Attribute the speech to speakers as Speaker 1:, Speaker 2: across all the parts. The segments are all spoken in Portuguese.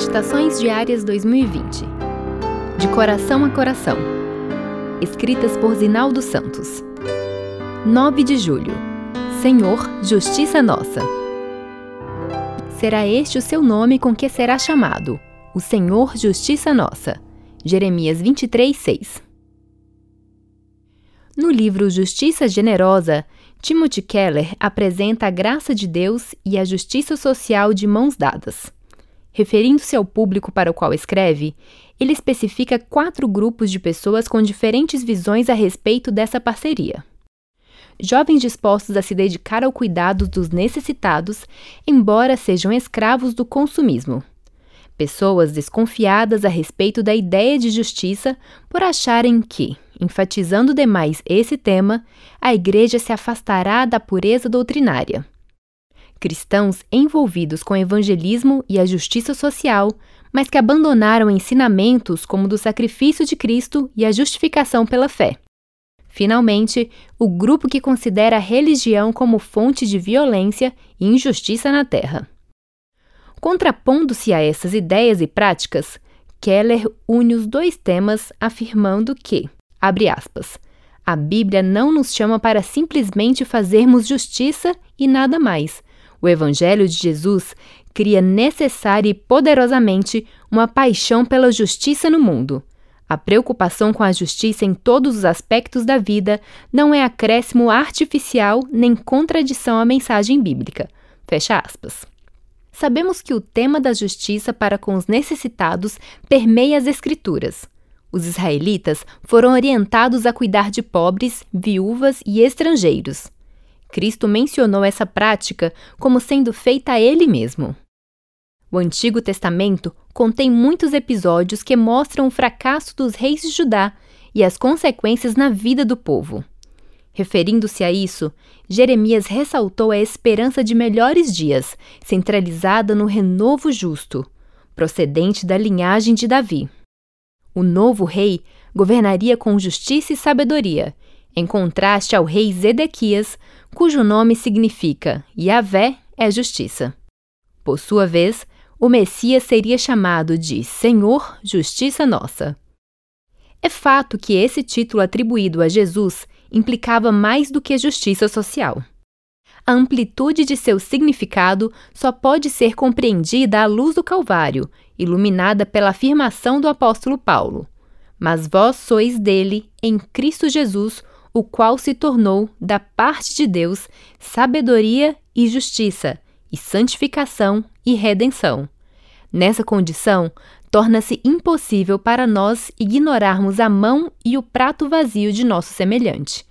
Speaker 1: Meditações Diárias 2020 De Coração a Coração. Escritas por Zinaldo Santos. 9 de julho. Senhor, Justiça Nossa. Será este o seu nome com que será chamado, o Senhor Justiça Nossa. Jeremias 23, 6 No livro Justiça Generosa, Timothy Keller apresenta a graça de Deus e a justiça social de mãos dadas. Referindo-se ao público para o qual escreve, ele especifica quatro grupos de pessoas com diferentes visões a respeito dessa parceria. Jovens dispostos a se dedicar ao cuidado dos necessitados, embora sejam escravos do consumismo. Pessoas desconfiadas a respeito da ideia de justiça por acharem que, enfatizando demais esse tema, a Igreja se afastará da pureza doutrinária cristãos envolvidos com o evangelismo e a justiça social, mas que abandonaram ensinamentos como o do sacrifício de Cristo e a justificação pela fé. Finalmente, o grupo que considera a religião como fonte de violência e injustiça na Terra. Contrapondo-se a essas ideias e práticas, Keller une os dois temas afirmando que, abre aspas, a Bíblia não nos chama para simplesmente fazermos justiça e nada mais, o Evangelho de Jesus cria necessária e poderosamente uma paixão pela justiça no mundo. A preocupação com a justiça em todos os aspectos da vida não é acréscimo artificial nem contradição à mensagem bíblica. Fecha aspas. Sabemos que o tema da justiça para com os necessitados permeia as Escrituras. Os israelitas foram orientados a cuidar de pobres, viúvas e estrangeiros. Cristo mencionou essa prática como sendo feita a ele mesmo. O Antigo Testamento contém muitos episódios que mostram o fracasso dos reis de Judá e as consequências na vida do povo. Referindo-se a isso, Jeremias ressaltou a esperança de melhores dias, centralizada no renovo justo, procedente da linhagem de Davi. O novo rei governaria com justiça e sabedoria, em contraste ao rei Zedequias, cujo nome significa Yahvé é justiça. Por sua vez, o Messias seria chamado de Senhor Justiça Nossa. É fato que esse título atribuído a Jesus implicava mais do que justiça social. A amplitude de seu significado só pode ser compreendida à luz do Calvário, iluminada pela afirmação do apóstolo Paulo: Mas vós sois dele, em Cristo Jesus, o qual se tornou, da parte de Deus, sabedoria e justiça, e santificação e redenção. Nessa condição, torna-se impossível para nós ignorarmos a mão e o prato vazio de nosso semelhante.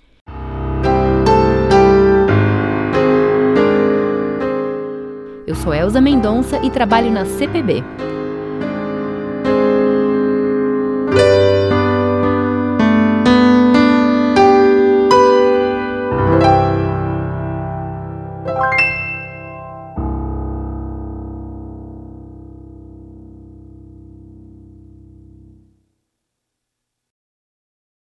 Speaker 1: Eu sou Elza Mendonça e trabalho na CPB.